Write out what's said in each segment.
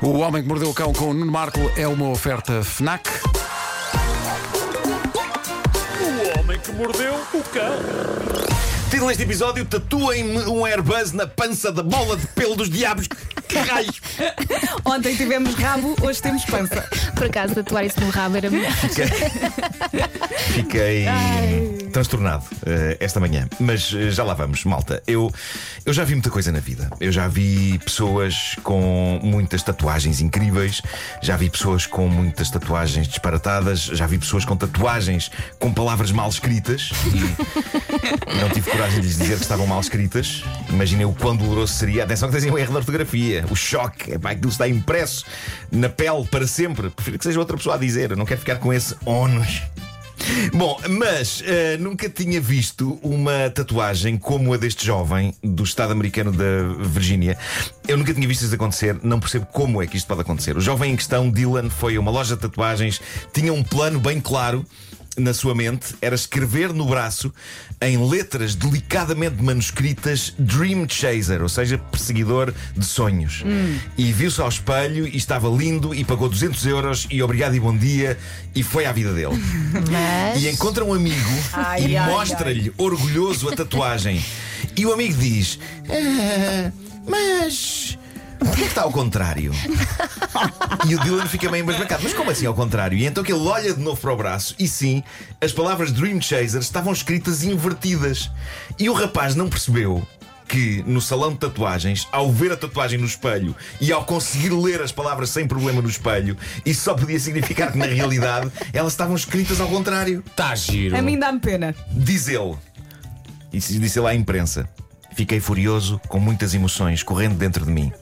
O Homem que Mordeu o Cão com o Nuno Marco é uma oferta FNAC. O homem que mordeu o cão. Título deste episódio: Tatuem-me um Airbus na pança da bola de pelo dos diabos. Que raios! Ontem tivemos rabo, hoje temos pança. Por acaso, tatuar isso no rabo era melhor. Fiquei transtornado eh, esta manhã. Mas eh, já lá vamos, malta. Eu, eu já vi muita coisa na vida. Eu já vi pessoas com muitas tatuagens incríveis, já vi pessoas com muitas tatuagens disparatadas, já vi pessoas com tatuagens com palavras mal escritas e não tive coragem de lhes dizer que estavam mal escritas. Imaginei o quão doloroso seria. Atenção que tens um erro de ortografia, o choque. É para aquilo está impresso na pele para sempre. Prefiro que seja outra pessoa a dizer. Eu não quero ficar com esse ónus. Bom, mas eh, nunca tinha visto uma tatuagem como a deste jovem do estado americano da Virgínia. Eu nunca tinha visto isso acontecer, não percebo como é que isto pode acontecer. O jovem em questão, Dylan, foi a uma loja de tatuagens, tinha um plano bem claro na sua mente era escrever no braço, em letras delicadamente manuscritas, Dream Chaser, ou seja, perseguidor de sonhos. E viu-se ao espelho e estava lindo e pagou 200 euros e obrigado e bom dia e foi à vida dele. Mas. E encontra um amigo Ai, e mostra-lhe orgulhoso a tatuagem. E o amigo diz: "Ah, Mas. Por que é que está ao contrário? E o Dylan fica meio embasbacado. Mas como assim ao contrário? E então que ele olha de novo para o braço e sim, as palavras Dream Chaser estavam escritas invertidas. E o rapaz não percebeu que no salão de tatuagens, ao ver a tatuagem no espelho e ao conseguir ler as palavras sem problema no espelho, isso só podia significar que na realidade elas estavam escritas ao contrário. Tá giro. A mim dá-me pena. Diz ele. E disse ele à imprensa. Fiquei furioso, com muitas emoções correndo dentro de mim.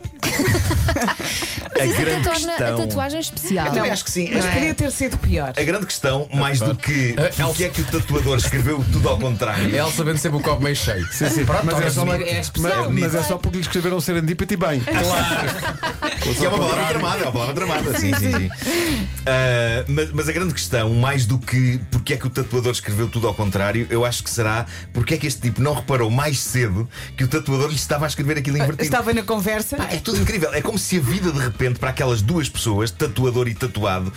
A Isso grande torna a questão. tatuagem especial. Eu também acho que sim. Mas é? podia ter sido pior. A grande questão, mais do que Ah, o que é que o tatuador escreveu tudo ao contrário. Ela sabendo sempre o copo meio cheio. Sim, sim. Pronto, mas, é só, bonito. mas, especial. mas é só porque lhe escreveram Serendipity bem. Que é uma palavra tramada, é uma palavra tramada. Sim, sim, sim. Ah, mas, mas a grande questão, mais do que porque é que o tatuador escreveu tudo ao contrário, eu acho que será porque é que este tipo não reparou mais cedo que o tatuador lhe estava a escrever aquilo invertido. Estava na conversa. Pá, é tudo incrível. É como se a vida de repente, para aquelas duas pessoas, tatuador e tatuado,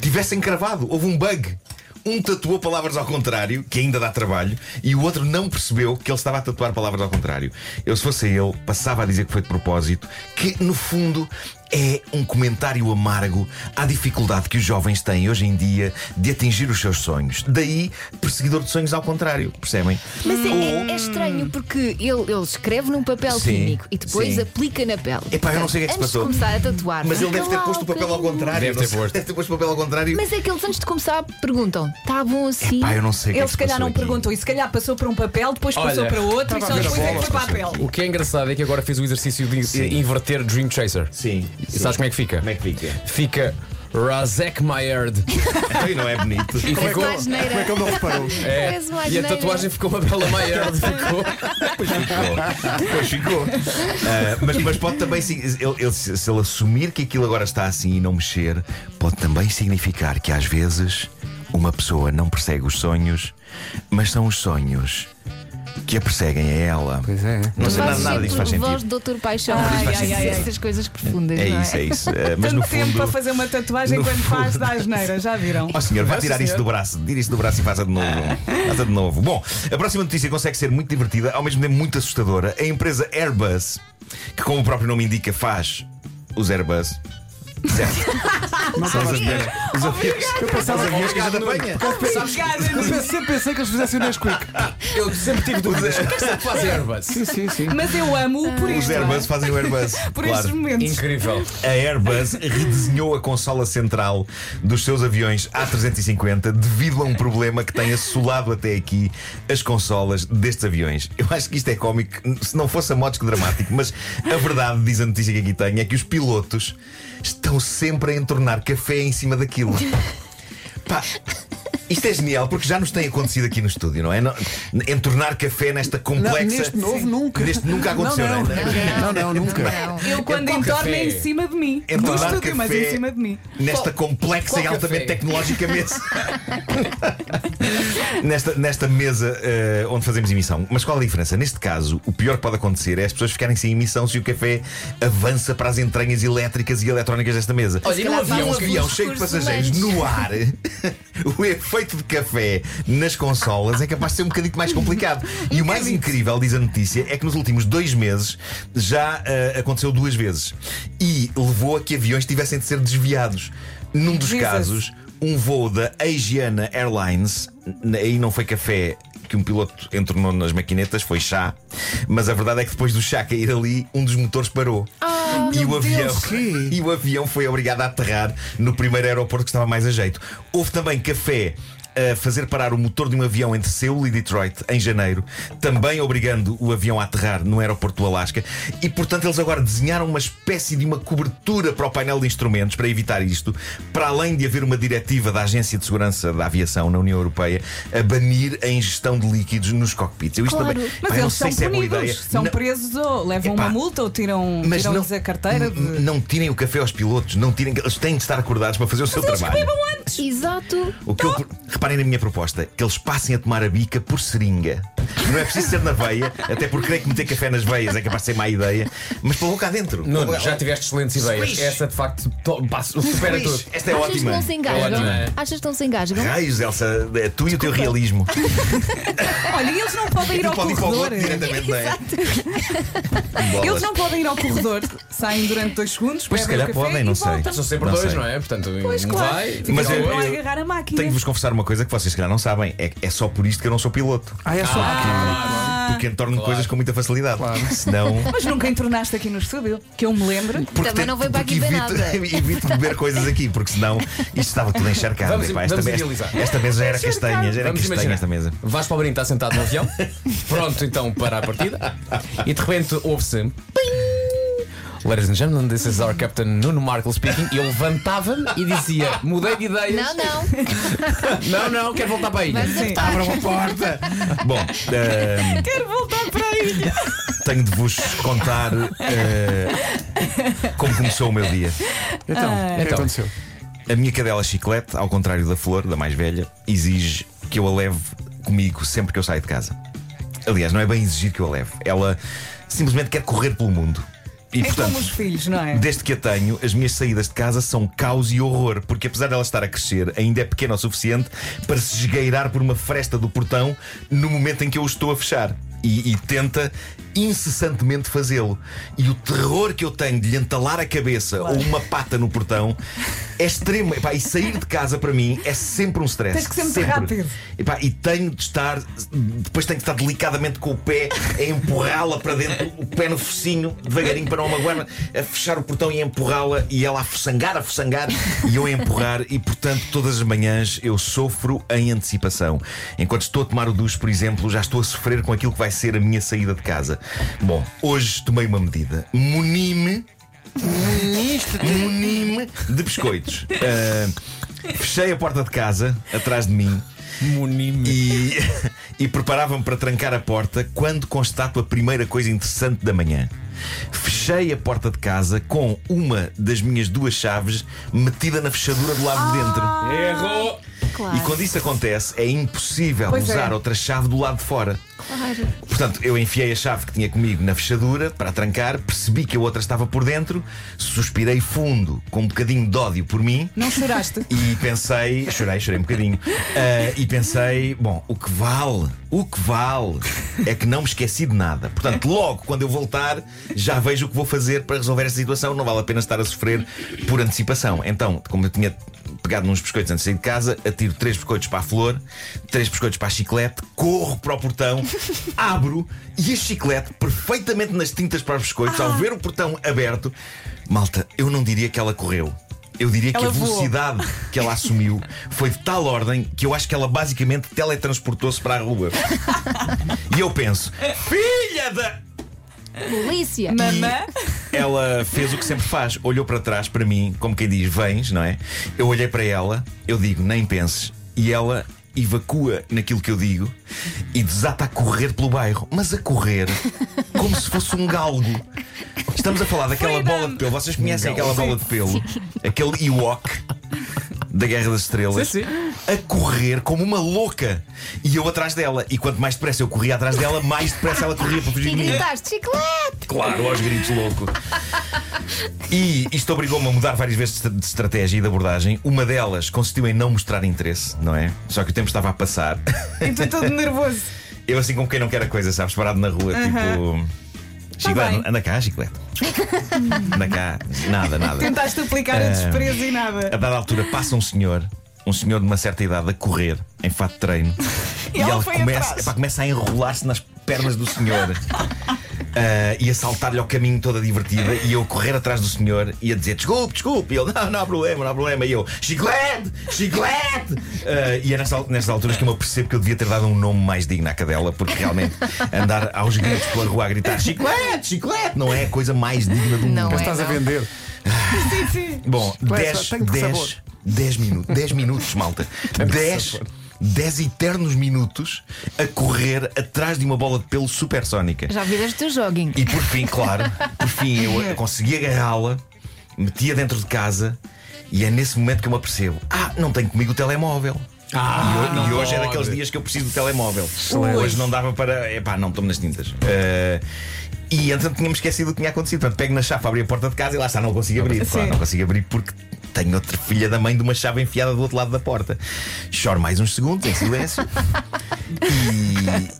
tivessem cravado. Houve um bug. Um tatuou palavras ao contrário, que ainda dá trabalho, e o outro não percebeu que ele estava a tatuar palavras ao contrário. Eu, se fosse ele, passava a dizer que foi de propósito, que no fundo é um comentário amargo à dificuldade que os jovens têm hoje em dia de atingir os seus sonhos. Daí, perseguidor de sonhos ao contrário, percebem? Mas é, é- é estranho porque ele, ele escreve num papel Sim, químico e depois sim. aplica na pele. Epá, eu não sei o que é que se Antes passou. de começar a tatuar. Mas ele deve ter posto o papel ao contrário. Deve ter posto. Deve ter posto o papel ao contrário. Mas é que eles antes de começar perguntam: está bom assim? Epá, eu não sei o que é Ele que se calhar passou não aqui. perguntou e se calhar passou para um papel, depois passou Olha, para outro e só depois é que bola, foi para a pele. O que é engraçado é que agora fiz o exercício de Sim. inverter Dream Chaser. Sim. E sabes como é que fica? Como é que fica? Fica Razek Mayerd. E não é bonito. E ficou. Uma asneira. Como é que ele não reparou? É, Parece uma e a asneira. tatuagem ficou uma bela Mayerd. Ficou. Pois ficou. Pois ficou. Ah, mas, mas pode também, ele, ele- se se ele assumir que aquilo agora está assim e não mexer, pode também significar que às vezes uma pessoa não persegue os sonhos, mas são os sonhos que a perseguem a ela. Pois é. Não sei, nada, nada disso faz sentido. Voz de Doutor Paixão. Ai, Faz ai, ai, ai. essas coisas profundas. É não isso, é isso. Ah, mas Tanto no tempo fundo. para fazer uma tatuagem quando faz fundo- da asneira, já viram? Ó senhor, vai tirar isso do braço, tira isso do braço e faça de novo. Faça de novo. Bom, a próxima notícia consegue ser muito divertida, ao mesmo tempo muito assustadora. A empresa Airbus, que como o próprio nome indica, faz os Airbus. Certo? São os aviões. Os aviões. Eu pensava Os aviões que a gente apanha. Eu pensei, pensei que eles fizessem o Nesquik. Eu sempre tive dúvidas. O que é que faz Airbus? Sim, sim, sim. Mas eu amo por Os isto. não é? Airbus fazem o Airbus. Por claro. estes momentos. Incrível. A Airbus redesenhou a consola central dos seus aviões A350 devido a um problema que tem assolado até aqui as consolas destes aviões. Eu acho que isto é cómico, se não fosse a modos que dramático, mas a verdade, diz a notícia que aqui tenho, é que os pilotos estão sempre a entornar café em cima daquilo. Pá, Isto é genial porque já nos tem acontecido aqui no estúdio, não é? Não- entornar café nesta complexa. Não, neste novo nunca. Neste nunca aconteceu, não, não, é? não, não, nunca. Não. Eu quando qual entorno café? é em cima de mim. No Entornar estúdio, mas café em cima de mim. Nesta complexa qual e altamente café? tecnológica mesa. nesta, nesta mesa eh, onde fazemos emissão. Mas qual a diferença? Neste caso, o pior que pode acontecer é as pessoas ficarem sem emissão se o café avança para as entranhas elétricas e eletrónicas desta mesa. Olha, e num avião, um avião cheio de passageiros no ar, o efeito de café nas consolas é capaz de ser um bocadinho mais complicado. E o mais incrível, diz a notícia, é que nos últimos dois meses já ah, aconteceu duas vezes. E levou a que aviões tivessem de ser desviados. Num dos Jesus. casos, um voo da Asiana Airlines, aí não foi café. Que um piloto entornou nas maquinetas foi chá, mas a verdade é que depois do chá cair ali, um dos motores parou. E, o avião, Deus. e o avião foi obrigado a aterrar no primeiro aeroporto que estava mais a jeito. Houve também café a fazer parar o motor de um avião entre Seul e Detroit em janeiro, também obrigando o avião a aterrar no aeroporto do Alasca. E portanto, eles agora desenharam uma espécie de uma cobertura para o painel de instrumentos para evitar isto, para além de haver uma diretiva da Agência de Segurança da Aviação na União Europeia a banir a ingestão de líquidos nos cockpits. Eu isto Claro. também, Mas pá, eu não eles sei são se é boa punidos, ideia. são Não- presos ou levam Epá, uma multa ou tiram, mas tiram não, a carteira de. não tirem o café aos pilotos, não tirem, eles têm de estar acordados para fazer o seu trabalho. Exato. O que eu, reparem na minha proposta, que eles passem a tomar a bica por seringa. Não é preciso ser na veia, até porque creio que meter café nas veias é capaz de ser má ideia, mas pela boca adentro. Nuno, já tiveste excelentes ideias. Squish. Essa de facto to- passa- supera Squish. tudo. Esta é Achas que ótima. não se engasgam? Ótima. Achas que não se engasgam? Raios, Elsa, é tu e o teu realismo. Olha, e eles não podem ir Tu ao pode ir para o corredor. outro diretamente, não é? Eles Bolas. não podem ir ao corredor, saem durante dois segundos, Pois, se bebem o calhar café podem, e não sei. voltam. São sempre Não dois, sei. não é? Portanto, Pois um claro. vai. Ficam Mas eu- a eu agarrar a máquina. Tenho de vos confessar uma coisa que vocês se calhar não sabem: é, é só por isto que eu não sou piloto. Ah, é só Porque entorno coisas com muita facilidade. Senão. Mas nunca entornaste aqui no estúdio, que eu me lembro. Porque Também não veio para aqui ver evito, nada. evito beber coisas aqui, porque senão isto estava tudo encharcado. Vamos- Epá, esta, vamos esta- mesa já era castanha, já era Vamos castanha imaginar. esta mesa. Vasco Palmeirinho está sentado no avião, pronto então para a partida, e de repente ouve-se. "Ping!" Ladies and gentlemen, this is our captain Nuno Markle speaking. E eu levantava-me e dizia: mudei de ideias. Não, não. não, não, quero voltar para a ilha. Abra uma porta! Bom, ehm, Quero voltar para a ilha. tenho de vos contar eh, como começou o meu dia. Então, o que Então. aconteceu? A minha cadela chiclete, ao contrário da flor, da mais velha, exige que eu a leve comigo sempre que eu saio de casa. Aliás, não é bem exigir que eu a leve. Ela simplesmente quer correr pelo mundo. E É portanto. como os filhos, não é? Desde que a tenho, as minhas saídas de casa são caos e horror, porque apesar dela estar a crescer, ainda é pequena o suficiente para se esgueirar por uma fresta do portão no momento em que eu o estou a fechar. E, e tenta incessantemente fazê-lo. E o terror que eu tenho de lhe entalar a cabeça ou uma pata no portão é extremo. Epá, e sair de casa para mim é sempre um stress. Tens que ser muito rápido. Epá, e tenho de estar, depois tenho que estar delicadamente com o pé a empurrá-la para dentro, o pé no focinho, devagarinho para não magoar, a fechar o portão e a empurrá-la e ela a foçangar, a foçangar e eu a empurrar. E portanto, todas as manhãs eu sofro em antecipação. Enquanto estou a tomar o duche, por exemplo, já estou a sofrer com aquilo que vai ser a minha saída de casa. Bom, hoje tomei uma medida. Muni-me Muni-me de biscoitos. Ah, fechei a porta de casa atrás de mim Munime. e, e preparava-me para trancar a porta quando constato a primeira coisa interessante da manhã. Fechei a porta de casa com uma das minhas duas chaves metida na fechadura do lado de dentro. Errou! Claro. E quando isso acontece, é impossível Pois é. usar outra chave do lado de fora. Claro. Portanto, eu enfiei a chave que tinha comigo na fechadura para trancar, percebi que a outra estava por dentro, suspirei fundo, com um bocadinho de ódio por mim. Não choraste? E pensei, chorei, chorei um bocadinho. Ah, e pensei, bom, o que vale, o que vale é que não me esqueci de nada. Portanto, logo quando eu voltar, já vejo o que vou fazer para resolver esta situação. Não vale a pena estar a sofrer por antecipação. Então, como eu tinha pegado nos biscoitos antes de sair de casa, atiro três biscoitos para a flor, três biscoitos para a chiclete, corro para o portão, abro e a chiclete, perfeitamente nas tintas para os biscoitos, ao ver o portão aberto, malta, eu não diria que ela correu. Eu diria que Ela a voou. velocidade que ela assumiu foi de tal ordem que eu acho que ela basicamente teletransportou-se para a rua. E eu penso, filha da. Polícia. Mamã? Ela fez o que sempre faz, olhou para trás para mim, como quem diz, vens, não é? Eu olhei para ela, eu digo, nem penses. E ela evacua naquilo que eu digo e desata a correr pelo bairro, mas a correr como se fosse um galgo. Estamos a falar daquela Freedom. bola de pelo. Vocês conhecem aquela bola de pelo? Aquele Ewok da Guerra das Estrelas Sim, a correr como uma louca e eu atrás dela. E quanto mais depressa eu corria atrás dela, mais depressa ela corria para fugir E de mim. gritaste chiclete! Claro, aos gritos louco. E isto obrigou-me a mudar várias vezes de estratégia e de abordagem. Uma delas consistiu em não mostrar interesse, não é? Só que o tempo estava a passar. E tu todo nervoso. Eu, assim como quem não quer a coisa, sabes? Parado na rua, tipo. Chiclete, bem. anda cá, chiclete. anda cá. Nada, nada. Tentaste aplicar Ah. a desprezo e A nada. dada altura passa um senhor, um senhor de uma certa idade, a correr em fato de treino. E ela foi começa, epá, começa a enrolar-se nas pernas do senhor. Ah, e a saltar-lhe ao caminho toda divertida e eu correr atrás do senhor e a dizer desculpe, desculpe, e ele não, não há problema, não há problema, e eu chiclete, chiclete, Ah, e é nessa, nessas alturas que eu me percebo que eu devia ter dado um nome mais digno à cadela, porque realmente andar aos gritos pela rua a gritar chiclete, chiclete, não é a coisa mais digna do Não mundo. é. Estás a vender. Sim, sim. Bom, Começa, 10 tem que sabor. 10 10 minutos, 10 minutos, malta. 10 10 eternos minutos a correr atrás de uma bola de pelo supersónica. Já viraste o jogging. E por fim, claro, por fim eu consegui agarrá-la, metia dentro de casa e é nesse momento que eu me apercebo: ah, não tenho comigo o telemóvel. Ah, e, ho- não e hoje é daqueles dias que eu preciso do telemóvel. Hoje não dava para. Epá, não estou nas tintas. Eh, e então tínhamos esquecido o que tinha acontecido. Portanto, pego na chave, abri a porta de casa e lá está, não consigo abrir. Claro, não consigo abrir porque tenho outra filha da mãe de uma chave enfiada do outro lado da porta. Choro mais uns segundos em silêncio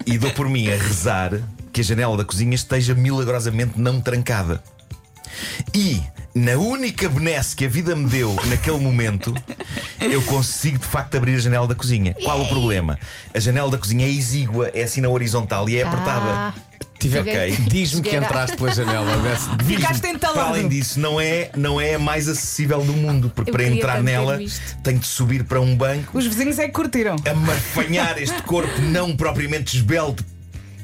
e, e dou por mim a rezar que a janela da cozinha esteja milagrosamente não trancada. E, na única benesse que a vida me deu naquele momento, eu consigo de facto abrir a janela da cozinha. Qual o problema? A janela da cozinha é exígua, é assim na horizontal e é apertada. Ah, Tive- Ok. Diz-me que entraste pela janela. desse- Ficaste Para entalado. além disso, não é, não é a mais acessível do mundo, porque Eu para queria entrar tanto ter nela visto. tenho de subir para um banco, Os vizinhos é que curtiram. amarfanhar este corpo não propriamente esbelto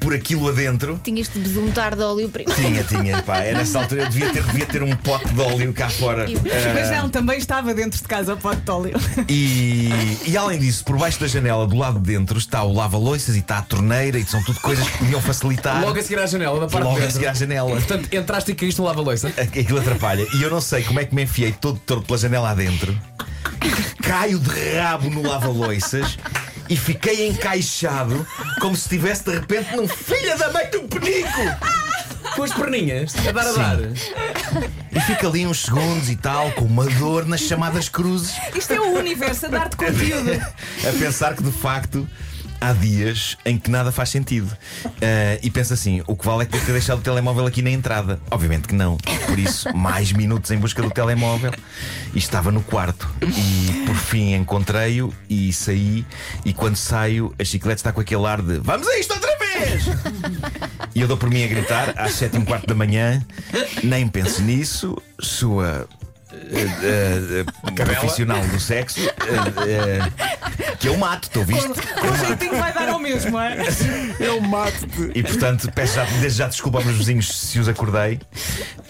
por aquilo adentro. Tinhas de besuntar de óleo primeiro. Tinha, tinha, pá. É nessa altura eu devia ter, devia ter um pote de óleo cá fora. E- Mas não, também estava dentro de casa o pote de óleo. E, e além disso, por baixo da janela, do lado de dentro, está o lava-loiças e está a torneira, e são tudo coisas que podiam facilitar. Logo a seguir à janela, da parte Logo de a seguir à janela. Portanto, entraste e caíste no lava-loiça. Aquilo atrapalha. E eu não sei como é que me enfiei todo torto pela janela adentro, caio de rabo no lava-loiças e fiquei encaixado como se estivesse de repente num filho da mãe de um penico. Com as perninhas, a dar a dar. E fica ali uns segundos e tal, com uma dor nas chamadas cruzes. Isto é o universo a dar-te conteúdo. a pensar que de facto há dias em que nada faz sentido. Ah, e penso assim: o que vale é que ter deixado o telemóvel aqui na entrada. Obviamente que não. Por isso, mais minutos em busca do telemóvel e estava no quarto. E por fim encontrei-o e saí. E quando saio, a chiclete está com aquele ar de vamos a isto outra vez! E eu dou por mim a gritar às sete e um quarto da manhã, nem penso nisso, sua. eh, eh, profissional do sexo que eu mato, estou visto? Com jeitinho vai dar ao mesmo, é? Eu mato-te. E portanto peço já, desde já desculpa aos meus vizinhos se os acordei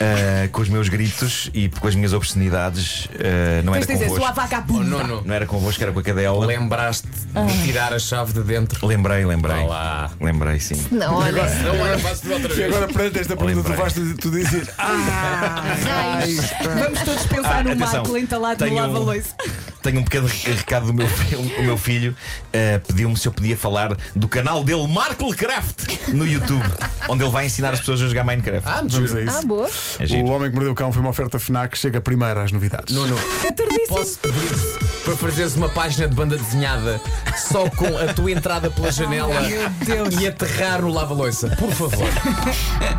eh, com os meus gritos e com as minhas obscenidades. eh, não era Tens de dizer, sua convosco. vaca Oh, não, não. Não era convosco, era com a cadela. Lembraste de tirar a chave de dentro. Lembrei, lembrei. Olá. Lembrei, sim. Não, olha. Não, olha, faço outra E vez. agora perante esta pergunta tu vais tu dizes Ah, Raios. Vamos todos pensar Ah, no atenção, Marco entalado no lava-loiça. Tenho um pequeno recado do meu filho. O meu filho eh, pediu-me se eu podia falar do canal dele, Marklecraft, no YouTube, onde ele vai ensinar as pessoas a jogar Minecraft. Ah, vamos juro. a Ah, isso. boa. É giro. O Homem que Mordeu o Cão foi uma oferta FNAC, chega primeiro às novidades. Nuno, É posso pedir para fazeres uma página de banda desenhada só com a tua entrada pela janela e aterrar no lava-loiça? Por favor.